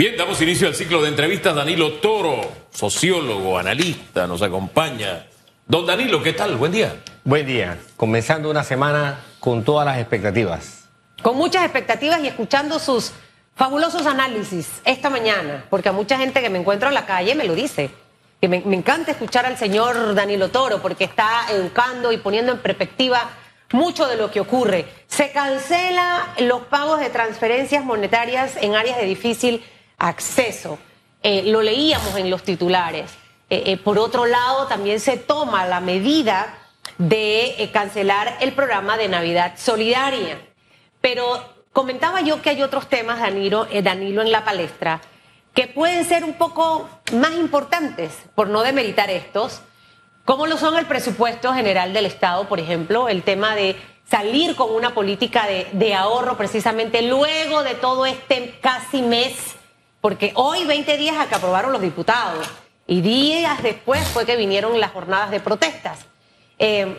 Bien, damos inicio al ciclo de entrevistas. Danilo Toro, sociólogo, analista, nos acompaña. Don Danilo, ¿qué tal? Buen día. Buen día. Comenzando una semana con todas las expectativas. Con muchas expectativas y escuchando sus fabulosos análisis esta mañana, porque a mucha gente que me encuentro en la calle me lo dice. Que me, me encanta escuchar al señor Danilo Toro porque está educando y poniendo en perspectiva mucho de lo que ocurre. Se cancela los pagos de transferencias monetarias en áreas de difícil acceso. Eh, lo leíamos en los titulares. Eh, eh, por otro lado, también se toma la medida de cancelar el programa de Navidad Solidaria. Pero comentaba yo que hay otros temas, Danilo, Danilo, en la palestra, que pueden ser un poco más importantes, por no demeritar estos, como lo son el presupuesto general del Estado, por ejemplo, el tema de salir con una política de, de ahorro precisamente luego de todo este casi mes porque hoy, 20 días, a que aprobaron los diputados, y días después fue que vinieron las jornadas de protestas. Eh,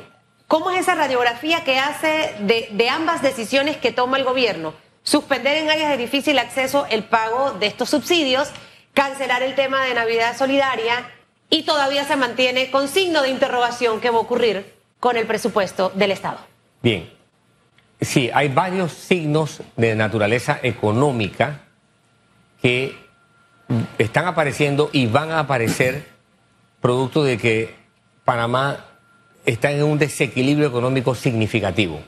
¿Cómo es esa radiografía que hace de, ambas decisiones que toma el gobierno? Suspender en áreas de difícil acceso el pago de estos subsidios, cancelar el tema de Navidad Solidaria y todavía se mantiene con signo de interrogación qué va a ocurrir con el presupuesto del Estado. Bien, sí, hay varios signos de naturaleza económica que están apareciendo y van a aparecer producto de que Panamá está en un desequilibrio económico significativo.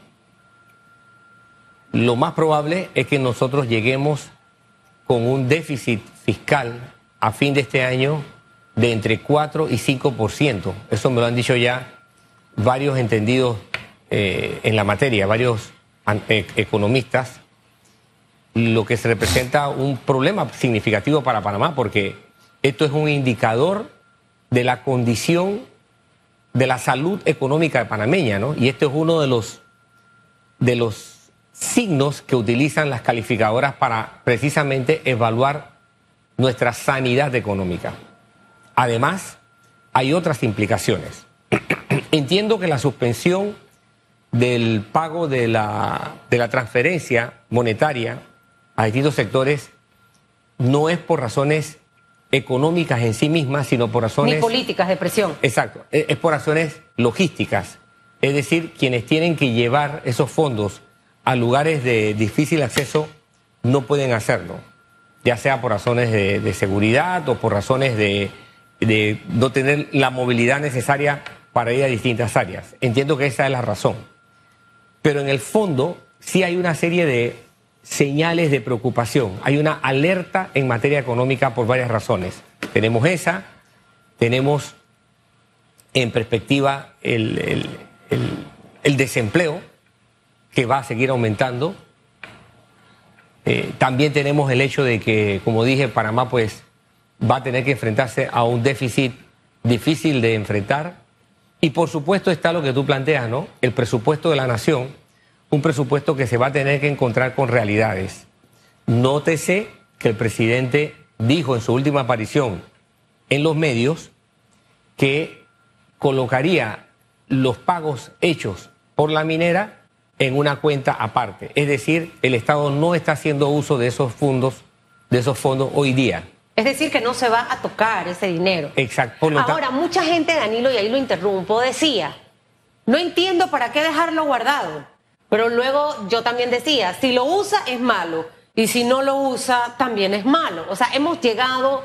Lo más probable es que nosotros lleguemos con un déficit fiscal a fin de este año de entre 4 y 5%. Eso me lo han dicho ya varios entendidos eh, en la materia, varios eh, economistas lo que se representa un problema significativo para Panamá, porque esto es un indicador de la condición de la salud económica panameña, ¿no? Y este es uno de los, de los signos que utilizan las calificadoras para precisamente evaluar nuestra sanidad económica. Además, hay otras implicaciones. Entiendo que la suspensión del pago de la, de la transferencia monetaria a distintos sectores no es por razones económicas en sí mismas, sino por razones... Ni políticas de presión. Exacto, es por razones logísticas. Es decir, quienes tienen que llevar esos fondos a lugares de difícil acceso no pueden hacerlo, ya sea por razones de, seguridad o por razones de, de no tener la movilidad necesaria para ir a distintas áreas. Entiendo que esa es la razón. Pero en el fondo sí hay una serie de señales de preocupación. Hay una alerta en materia económica por varias razones. Tenemos esa, tenemos en perspectiva el, desempleo, que va a seguir aumentando. Eh, también tenemos el hecho de que, como dije, Panamá pues va a tener que enfrentarse a un déficit difícil de enfrentar. Y por supuesto está lo que tú planteas, ¿no? El presupuesto de la nación un presupuesto que se va a tener que encontrar con realidades. Nótese que el presidente dijo en su última aparición en los medios que colocaría los pagos hechos por la minera en una cuenta aparte. Es decir, el Estado no está haciendo uso de esos fondos, de esos fondos hoy día. Es decir, que no se va a tocar ese dinero. Exacto. Ahora, mucha gente, Danilo, y ahí lo interrumpo, decía, no entiendo para qué dejarlo guardado. Pero luego yo también decía, si lo usa es malo y si no lo usa también es malo. O sea, hemos llegado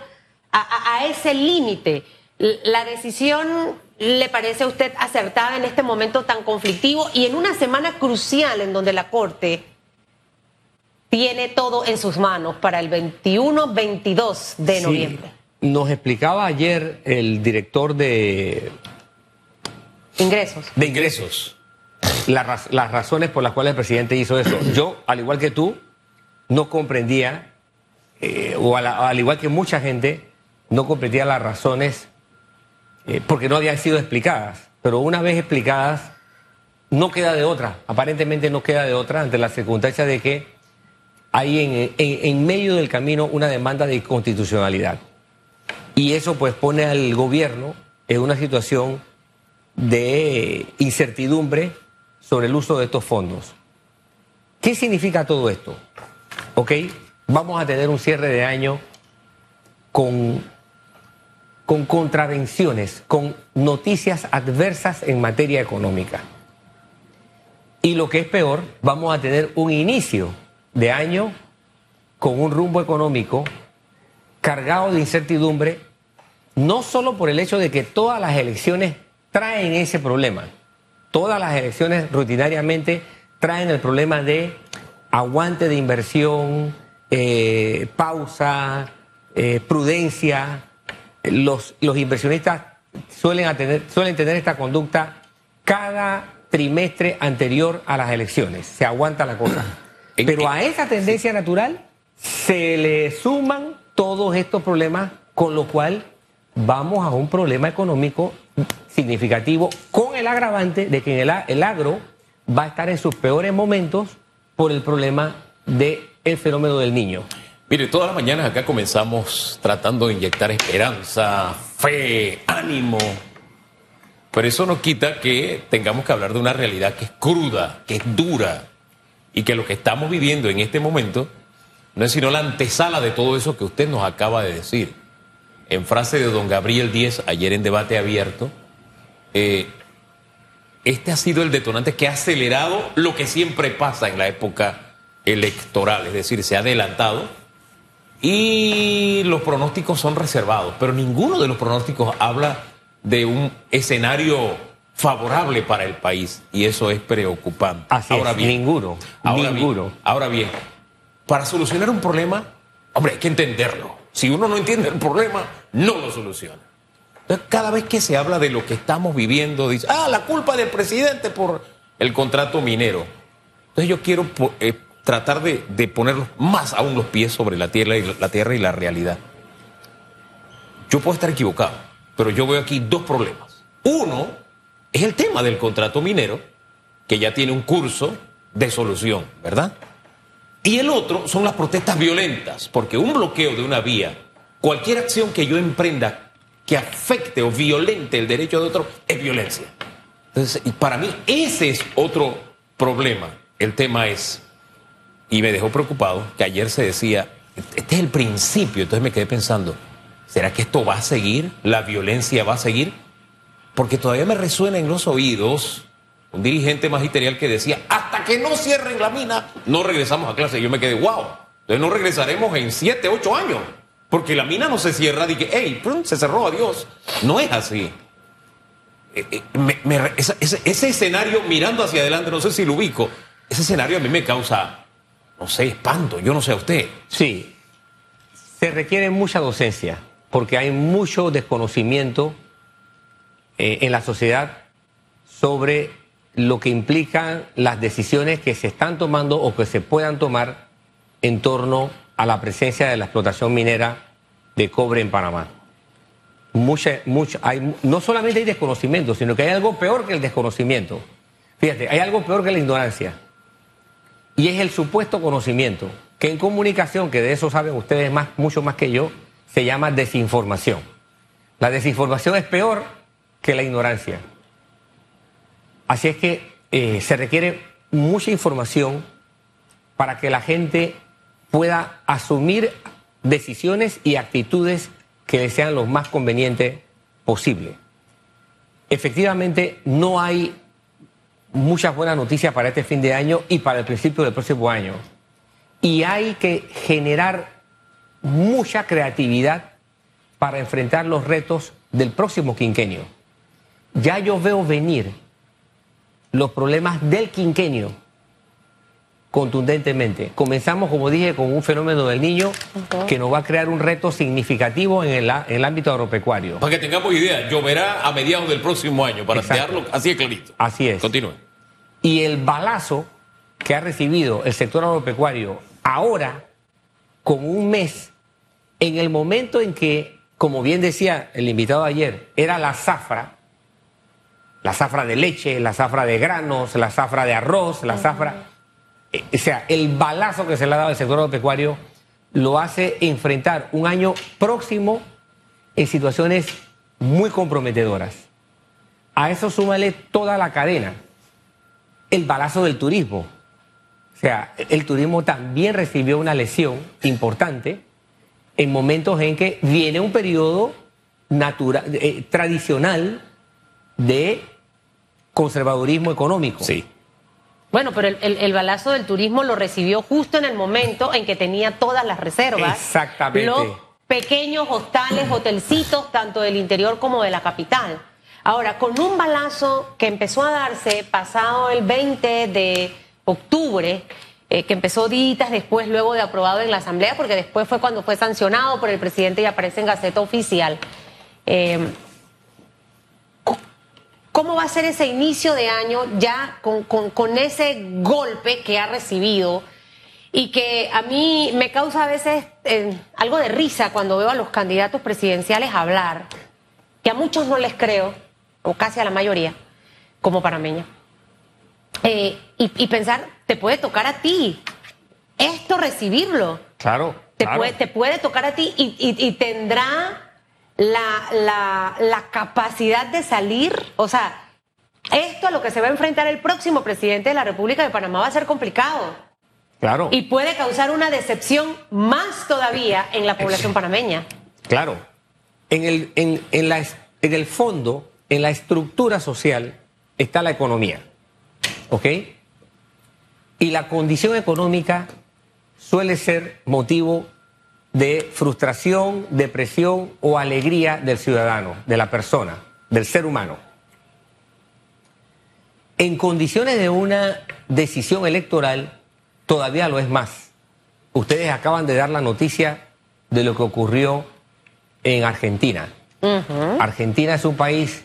a, ese límite. ¿La decisión le parece a usted acertada en este momento tan conflictivo y en una semana crucial en donde la Corte tiene todo en sus manos para el 21-22 de noviembre? Nos explicaba ayer el director de... Ingresos. De ingresos las razones por las cuales el presidente hizo eso. Yo, al igual que tú, no comprendía, eh, o al, igual que mucha gente, no comprendía las razones eh, porque no habían sido explicadas. Pero una vez explicadas, no queda de otra, aparentemente no queda de otra ante la circunstancia de que hay en, en medio del camino una demanda de inconstitucionalidad. Y eso pues pone al gobierno en una situación de incertidumbre sobre el uso de estos fondos. ¿Qué significa todo esto? ¿Ok? Vamos a tener un cierre de año con, con contravenciones, con noticias adversas en materia económica. Y lo que es peor, vamos a tener un inicio de año con un rumbo económico cargado de incertidumbre, no solo por el hecho de que todas las elecciones traen ese problema, todas las elecciones rutinariamente traen el problema de aguante de inversión, eh, pausa, eh, prudencia. Los, los inversionistas suelen, tener, suelen tener esta conducta cada trimestre anterior a las elecciones. Se aguanta la cosa. Pero a esa tendencia natural se le suman todos estos problemas, con lo cual vamos a un problema económico significativo, con el agravante de que el, el agro va a estar en sus peores momentos por el problema del el fenómeno del niño. Mire, todas las mañanas acá comenzamos tratando de inyectar esperanza, fe, ánimo. Pero eso no quita que tengamos que hablar de una realidad que es cruda, que es dura, y que lo que estamos viviendo en este momento no es sino la antesala de todo eso que usted nos acaba de decir. En frase de don Gabriel Díez, ayer en debate abierto, eh, este ha sido el detonante que ha acelerado lo que siempre pasa en la época electoral, es decir, se ha adelantado y los pronósticos son reservados, pero ninguno de los pronósticos habla de un escenario favorable para el país y eso es preocupante. ahora bien, ninguno, ahora ninguno. Bien, ahora bien, para solucionar un problema, hombre, hay que entenderlo. Si uno no entiende el problema, no lo soluciona. Entonces, cada vez que se habla de lo que estamos viviendo, dice, ah, la culpa del presidente por el contrato minero. Entonces yo quiero eh, tratar de, poner más aún los pies sobre la tierra, y la tierra y la realidad. Yo puedo estar equivocado, pero yo veo aquí dos problemas. Uno es el tema del contrato minero, que ya tiene un curso de solución, ¿verdad? Y el otro son las protestas violentas, porque un bloqueo de una vía, cualquier acción que yo emprenda que afecte o violente el derecho de otro es violencia. Entonces, para mí ese es otro problema. El tema es, y me dejó preocupado, que ayer se decía, este es el principio, entonces me quedé pensando, ¿será que esto va a seguir? ¿La violencia va a seguir? Porque todavía me resuena en los oídos un dirigente magisterial que decía, hasta que no cierren la mina, no regresamos a clase. Yo me quedé, wow, entonces no regresaremos en siete, ocho años. Porque la mina no se cierra y que, hey, se cerró, adiós. No es así. Eh, eh, ese, escenario mirando hacia adelante, no sé si lo ubico, ese escenario a mí me causa, no sé, espanto, yo no sé a usted. Sí, se requiere mucha docencia, porque hay mucho desconocimiento eh, en la sociedad sobre lo que implican las decisiones que se están tomando o que se puedan tomar en torno a la presencia de la explotación minera de cobre en Panamá. Mucha, mucha, no solamente hay desconocimiento, sino que hay algo peor que el desconocimiento. Fíjate, hay algo peor que la ignorancia. Y es el supuesto conocimiento, que en comunicación, que de eso saben ustedes más, mucho más que yo, se llama desinformación. La desinformación es peor que la ignorancia. Así es que eh, se requiere mucha información para que la gente pueda asumir decisiones y actitudes que le sean lo más convenientes posible. Efectivamente, no hay muchas buenas noticias para este fin de año y para el principio del próximo año. Y hay que generar mucha creatividad para enfrentar los retos del próximo quinquenio. Ya yo veo venir los problemas del quinquenio contundentemente. Comenzamos, como dije, con un fenómeno del niño que nos va a crear un reto significativo en el, ámbito agropecuario. Para que tengamos idea, lloverá a mediados del próximo año, para dejarlo así de clarito. Así es. Continúe. Y el balazo que ha recibido el sector agropecuario ahora, como un mes, en el momento en que, como bien decía el invitado ayer, era la zafra, la zafra de leche, la zafra de granos, la zafra de arroz, la zafra eh, o sea, el balazo que se le ha dado al sector agropecuario lo hace enfrentar un año próximo en situaciones muy comprometedoras. A eso súmale toda la cadena. El balazo del turismo. O sea, el turismo también recibió una lesión importante en momentos en que viene un periodo natural, eh, tradicional de conservadurismo económico. Sí. Bueno, pero el, el- el balazo del turismo lo recibió justo en el momento en que tenía todas las reservas. Exactamente. Los pequeños hostales, hotelcitos, tanto del interior como de la capital. Ahora, con un balazo que empezó a darse pasado el 20 de octubre, eh, que empezó días después, luego de aprobado en la Asamblea, porque después fue cuando fue sancionado por el presidente y aparece en Gaceta Oficial. Eh, ¿Cómo va a ser ese inicio de año ya con, con- con ese golpe que ha recibido? Y que a mí me causa a veces eh, algo de risa cuando veo a los candidatos presidenciales hablar, que a muchos no les creo, o casi a la mayoría, como panameña. Eh, y, y pensar, te puede tocar a ti esto recibirlo. Claro. Te, claro. puede, te puede tocar a ti y, y- y tendrá la, la- la capacidad de salir. O sea, esto a lo que se va a enfrentar el próximo presidente de la República de Panamá va a ser complicado Claro. y puede causar una decepción más todavía en la población panameña. Claro. En el, en, en la en el fondo, en la estructura social, está la economía. ¿Ok? Y la condición económica suele ser motivo de frustración, depresión o alegría del ciudadano, de la persona, del ser humano. En condiciones de una decisión electoral, todavía lo es más. Ustedes acaban de dar la noticia de lo que ocurrió en Argentina. Argentina es un país,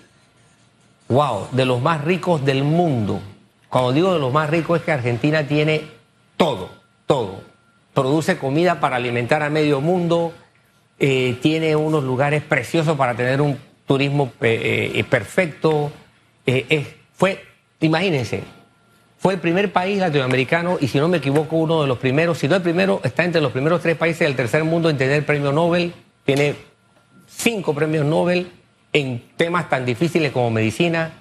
wow, de los más ricos del mundo. Cuando digo de los más ricos es que Argentina tiene todo, todo. Produce comida para alimentar a medio mundo, eh, tiene unos lugares preciosos para tener un turismo eh, eh, perfecto. Fue, imagínense, fue el primer país latinoamericano y si no me equivoco uno de los primeros, si no el primero, está entre los primeros tres países del tercer mundo en tener premio Nobel, tiene cinco premios Nobel en temas tan difíciles como medicina.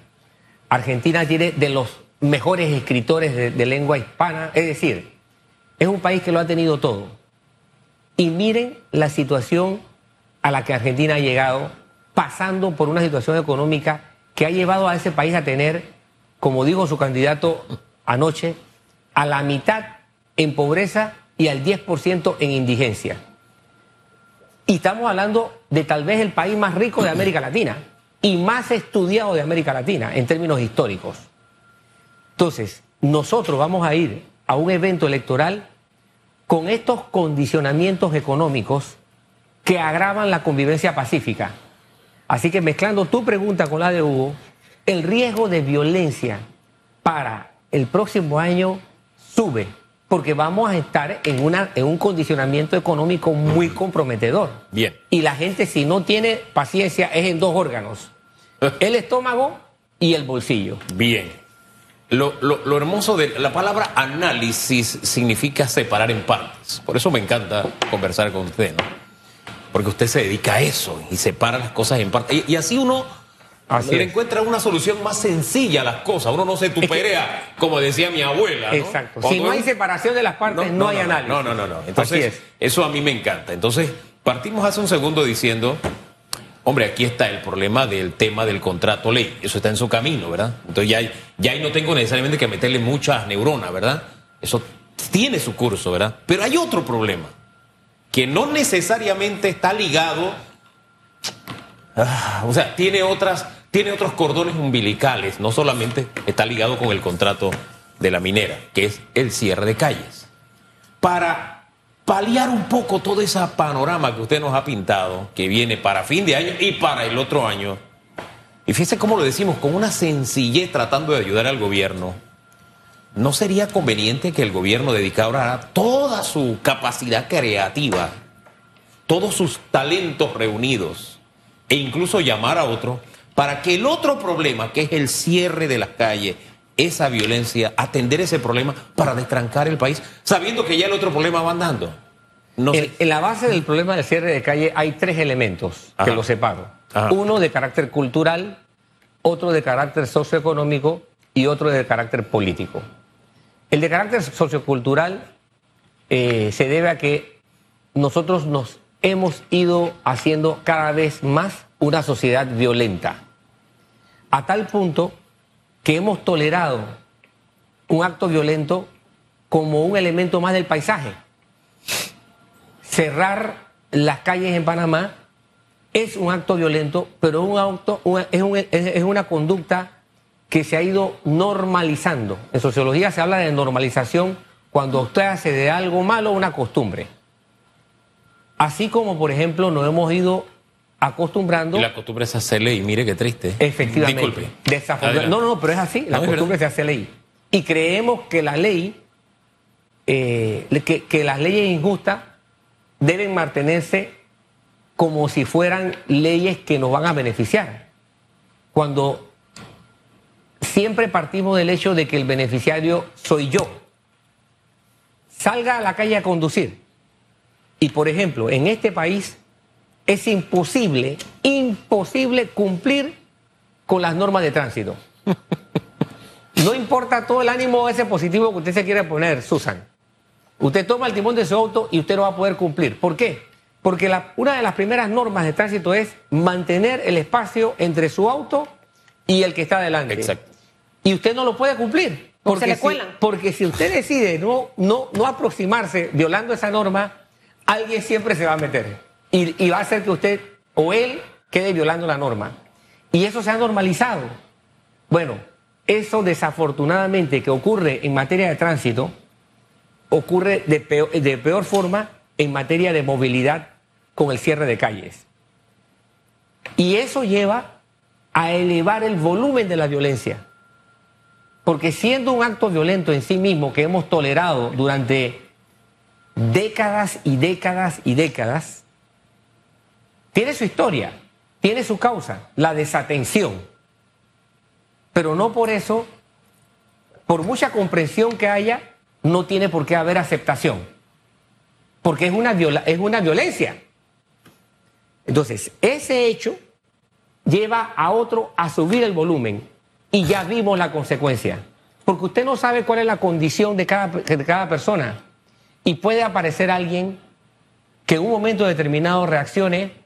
Argentina tiene de los mejores escritores de, de lengua hispana, es decir, es un país que lo ha tenido todo. Y miren la situación a la que Argentina ha llegado, pasando por una situación económica que ha llevado a ese país a tener, como dijo su candidato anoche, a la mitad en pobreza y al 10% en indigencia. Y estamos hablando de tal vez el país más rico de América Latina y más estudiado de América Latina en términos históricos. Entonces, nosotros vamos a ir a un evento electoral con estos condicionamientos económicos que agravan la convivencia pacífica. Así que mezclando tu pregunta con la de Hugo, el riesgo de violencia para el próximo año sube, porque vamos a estar en, una, en un condicionamiento económico muy comprometedor. Bien. Y la gente si no tiene paciencia es en dos órganos, el estómago y el bolsillo. Bien. Lo, lo- lo hermoso de la palabra análisis significa separar en partes. Por eso me encanta conversar con usted, ¿no? Porque usted se dedica a eso y separa las cosas en partes. Y, y así uno Así le es. encuentra una solución más sencilla a las cosas. Uno no se tuperea, como decía mi abuela. ¿no? Exacto. Cuando si no hay uno- separación de las partes, no, hay análisis. No, no, no. Así Entonces, es. eso a mí me encanta. Entonces, partimos hace un segundo diciendo, hombre, aquí está el problema del tema del contrato ley. Eso está en su camino, ¿verdad? Entonces ya, ya ahí no tengo necesariamente que meterle muchas neuronas, ¿verdad? Eso tiene su curso, ¿verdad? Pero hay otro problema, que no necesariamente está ligado, ah, o sea, tiene otras, tiene otros cordones umbilicales, no solamente está ligado con el contrato de la minera, que es el cierre de calles. Para paliar un poco todo ese panorama que usted nos ha pintado, que viene para fin de año y para el otro año, y fíjese cómo lo decimos, con una sencillez tratando de ayudar al gobierno, ¿no sería conveniente que el gobierno dedicara toda su capacidad creativa, todos sus talentos reunidos, e incluso llamar a otro, para que el otro problema, que es el cierre de las calles, esa violencia, atender ese problema para destrancar el país, sabiendo que ya el otro problema va andando? No. En, en la base del problema del cierre de calle hay tres elementos Ajá. que lo separo. Ajá. Uno de carácter cultural, otro de carácter socioeconómico y otro de carácter político. El de carácter sociocultural eh, se debe a que nosotros nos hemos ido haciendo cada vez más una sociedad violenta. A tal punto que hemos tolerado un acto violento como un elemento más del paisaje. Cerrar las calles en Panamá es un acto violento, pero un auto, es, es una conducta que se ha ido normalizando. En sociología se habla de normalización cuando usted hace de algo malo una costumbre. Así como, por ejemplo, nos hemos ido acostumbrando. Y la costumbre se hace ley, mire qué triste. Efectivamente. Disculpe. No, no, pero es así, la costumbre se hace ley. Y creemos que la ley, eh, que, que las leyes injustas deben mantenerse como si fueran leyes que nos van a beneficiar. Cuando siempre partimos del hecho de que el beneficiario soy yo. Salga a la calle a conducir. Y por ejemplo, en este país es imposible, imposible cumplir con las normas de tránsito. No importa todo el ánimo ese positivo que usted se quiera poner, Susan. Usted toma el timón de su auto y usted no va a poder cumplir. ¿Por qué? Porque una de las primeras normas de tránsito es mantener el espacio entre su auto y el que está delante. Exacto. Y usted no lo puede cumplir. Porque, le si, porque si usted decide no, no, no aproximarse violando esa norma, alguien siempre se va a meter. Y, va a hacer que usted o él quede violando la norma. Y eso se ha normalizado. Bueno, eso desafortunadamente que ocurre en materia de tránsito, ocurre de de peor forma en materia de movilidad con el cierre de calles. Y eso lleva a elevar el volumen de la violencia. Porque siendo un acto violento en sí mismo que hemos tolerado durante décadas y décadas y décadas, tiene su historia, tiene su causa, la desatención. Pero no por eso, por mucha comprensión que haya, no tiene por qué haber aceptación. Porque es una, es una violencia. Entonces, ese hecho lleva a otro a subir el volumen y ya vimos la consecuencia. Porque usted no sabe cuál es la condición de cada, de cada persona. Y puede aparecer alguien que en un momento determinado reaccione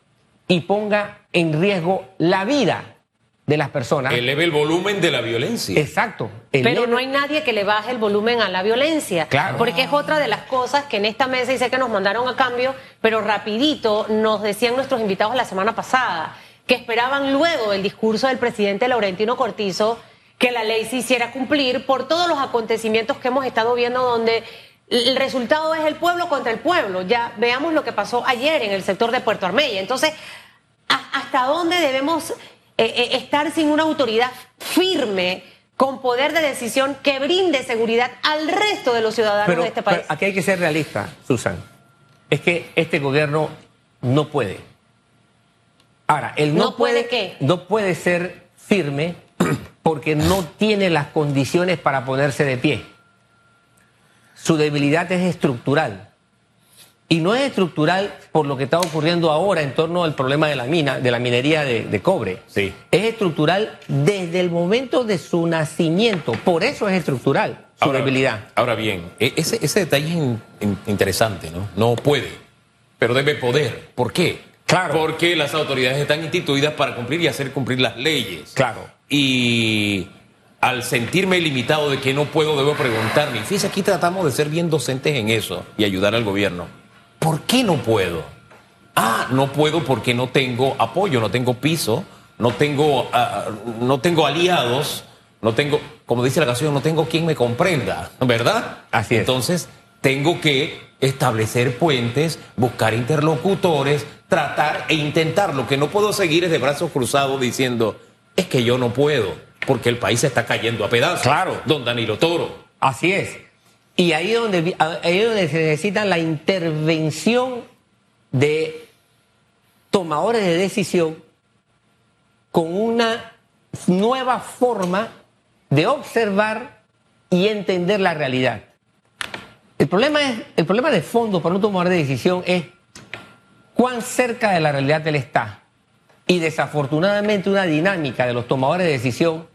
y ponga en riesgo la vida de las personas. Eleve el volumen de la violencia. Exacto. Pero no hay nadie que le baje el volumen a la violencia. Claro. Porque es otra de las cosas que en esta mesa, y sé que nos mandaron a cambio, pero rapidito nos decían nuestros invitados la semana pasada, que esperaban luego del discurso del presidente Laurentino Cortizo que la ley se hiciera cumplir por todos los acontecimientos que hemos estado viendo donde el resultado es el pueblo contra el pueblo. Ya veamos lo que pasó ayer en el sector de Puerto Armella. Entonces, ¿hasta dónde debemos eh, eh, estar sin una autoridad firme? con poder de decisión que brinde seguridad al resto de los ciudadanos de este país. Pero aquí hay que ser realista, Susan. Es que este gobierno no puede. Ahora, él no, ¿No puede, qué? No puede ser firme porque no tiene las condiciones para ponerse de pie. Su debilidad es estructural. Y no es estructural por lo que está ocurriendo ahora en torno al problema de la mina, de la minería de, cobre. Sí. Es estructural desde el momento de su nacimiento. Por eso es estructural su debilidad. Ahora bien, e, ese, ese detalle es interesante, ¿no? No puede, pero debe poder. ¿Por qué? Claro. Porque las autoridades están instituidas para cumplir y hacer cumplir las leyes. Claro. Y al sentirme limitado de que no puedo, debo preguntarme. Fíjese, aquí tratamos de ser bien docentes en eso y ayudar al gobierno. ¿Por qué no puedo? Ah, no puedo porque no tengo apoyo, no tengo piso, no tengo, ah, no tengo aliados, no tengo, como dice la canción, no tengo quien me comprenda, ¿verdad? Así es. Entonces, tengo que establecer puentes, buscar interlocutores, tratar e intentar. Lo que no puedo seguir es de brazos cruzados diciendo, es que yo no puedo, porque el país se está cayendo a pedazos. Claro. Don Danilo Toro. Así es. Y ahí es donde, ahí donde se necesita la intervención de tomadores de decisión con una nueva forma de observar y entender la realidad. El problema, es, el problema de fondo para un tomador de decisión es cuán cerca de la realidad él está. Y desafortunadamente una dinámica de los tomadores de decisión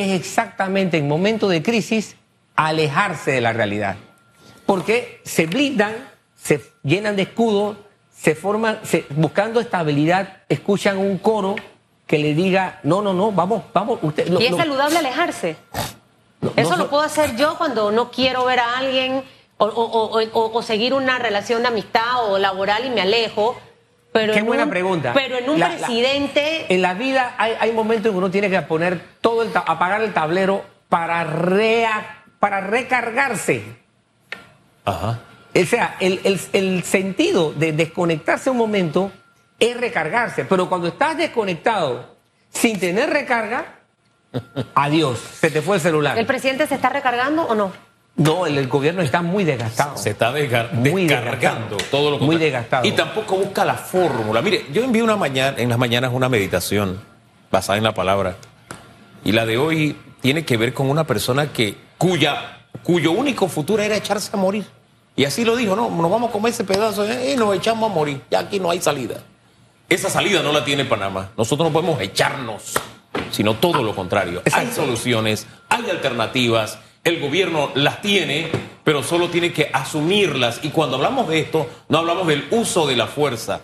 es exactamente en momentos de crisis alejarse de la realidad. Porque se blindan, se llenan de escudos, se forman, se- buscando estabilidad, escuchan un coro que le diga, no, no, no, vamos, vamos, usted... no, y es no, saludable alejarse. no, Eso no lo puedo hacer yo cuando no quiero ver a alguien o, o- o- o- o seguir una relación de amistad o laboral y me alejo. Pero Qué en buena un- pregunta. Pero en un La- la- presidente. En la vida hay, hay momentos en que uno tiene que poner todo el, apagar el tablero para, rea- para recargarse. Ajá. O sea, el, el- el sentido de desconectarse un momento es recargarse. Pero cuando estás desconectado sin tener recarga, adiós, se te fue el celular. ¿El presidente se está recargando o no? No, el, el gobierno está muy desgastado. Se está Muy descargando desgastado. todo lo Muy desgastado. Y tampoco busca la fórmula. Mire, yo envío una mañana, en las mañanas una meditación basada en la palabra. Y la de hoy tiene que ver con una persona que cuya, cuyo único futuro era echarse a morir. Y así lo dijo, no, nos vamos a comer ese pedazo eh, y nos echamos a morir. Ya aquí no hay salida. Esa salida no la tiene Panamá. Nosotros no podemos echarnos, sino todo lo contrario. Hay soluciones, hay alternativas, el gobierno las tiene, pero solo tiene que asumirlas. Y cuando hablamos de esto, no hablamos del uso de la fuerza.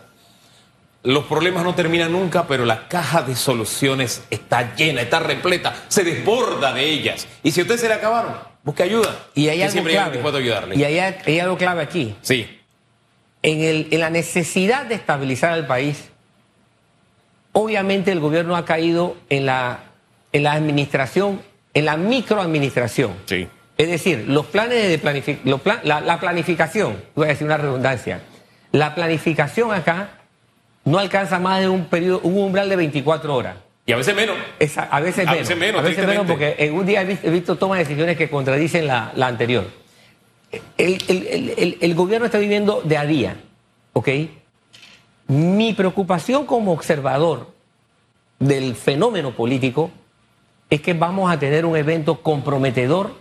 Los problemas no terminan nunca, pero la caja de soluciones está llena, está repleta, se desborda de ellas. Y si a usted se le acabaron, busque ayuda. Y hay algo siempre clave. ayudarle. Y hay, hay algo clave aquí. Sí, En, el- en la necesidad de estabilizar al país, obviamente el gobierno ha caído en la, en la administración, en la microadministración. sí. Es decir, los planes de planificación, la, la planificación, voy a decir una redundancia, la planificación acá no alcanza más de un periodo, un umbral de 24 horas. Y a veces menos. Es a, a veces A menos. veces menos, A veces menos porque en un día he visto, tomas de decisiones que contradicen la, la anterior. El, el- el- el- el gobierno está viviendo de a día, ¿ok? Mi preocupación como observador del fenómeno político es que vamos a tener un evento comprometedor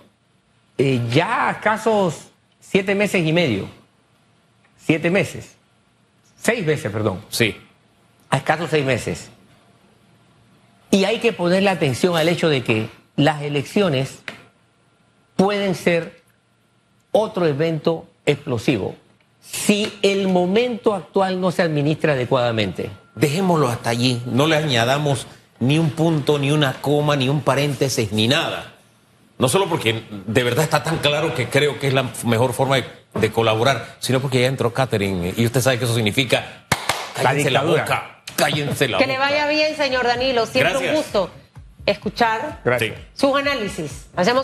eh, ya a escasos siete meses y medio. Siete meses. Seis meses, perdón Sí. a escasos seis meses. Y hay que ponerle atención al hecho de que las elecciones pueden ser otro evento explosivo si el momento actual no se administra adecuadamente. Dejémoslo hasta allí. No le añadamos ni un punto, ni una coma, ni un paréntesis, ni nada. No solo porque de verdad está tan claro que creo que es la mejor forma de, de colaborar, sino porque ya entró Catherine y usted sabe que eso significa cállense la, boca, cállense la Que boca. le vaya bien, señor Danilo. Siempre Gracias. un gusto escuchar Gracias. Sus análisis. Hacemos